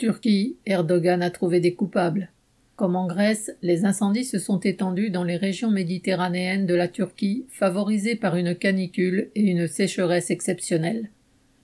Turquie, Erdogan a trouvé des coupables. Comme en Grèce, les incendies se sont étendus dans les régions méditerranéennes de la Turquie, favorisées par une canicule et une sécheresse exceptionnelle.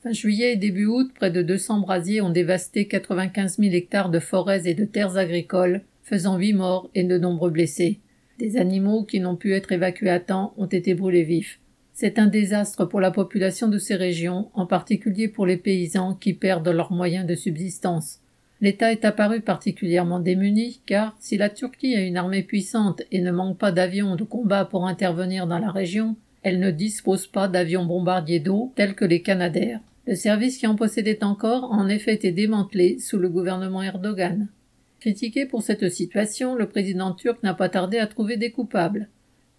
Fin juillet et début août, près de 200 brasiers ont dévasté 95 000 hectares de forêts et de terres agricoles, faisant huit morts et de nombreux blessés. Des animaux qui n'ont pu être évacués à temps ont été brûlés vifs. C'est un désastre pour la population de ces régions, en particulier pour les paysans qui perdent leurs moyens de subsistance. L'État est apparu particulièrement démuni car, si la Turquie a une armée puissante et ne manque pas d'avions de combat pour intervenir dans la région, elle ne dispose pas d'avions bombardiers d'eau tels que les Canadaires. Le service qui en possédait encore en effet été démantelé sous le gouvernement Erdogan. Critiqué pour cette situation, le président turc n'a pas tardé à trouver des coupables.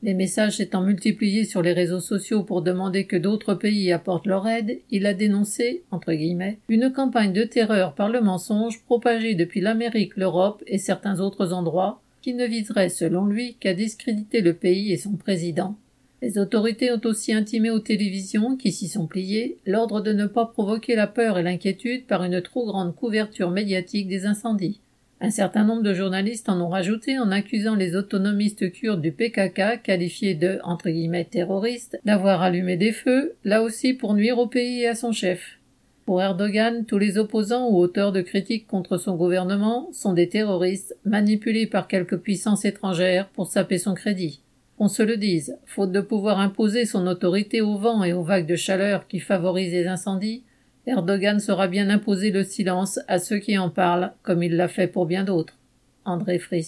Les messages s'étant multipliés sur les réseaux sociaux pour demander que d'autres pays apportent leur aide, il a dénoncé, entre guillemets, une campagne de terreur par le mensonge propagée depuis l'Amérique, l'Europe et certains autres endroits, qui ne viserait, selon lui, qu'à discréditer le pays et son président. Les autorités ont aussi intimé aux télévisions, qui s'y sont pliées, l'ordre de ne pas provoquer la peur et l'inquiétude par une trop grande couverture médiatique des incendies. Un certain nombre de journalistes en ont rajouté en accusant les autonomistes kurdes du PKK, qualifiés de entre guillemets terroristes, d'avoir allumé des feux, là aussi pour nuire au pays et à son chef. Pour Erdogan, tous les opposants ou auteurs de critiques contre son gouvernement sont des terroristes manipulés par quelques puissances étrangères pour saper son crédit. Qu'on se le dise, faute de pouvoir imposer son autorité au vent et aux vagues de chaleur qui favorisent les incendies, Erdogan saura bien imposer le silence à ceux qui en parlent, comme il l'a fait pour bien d'autres. André Fris.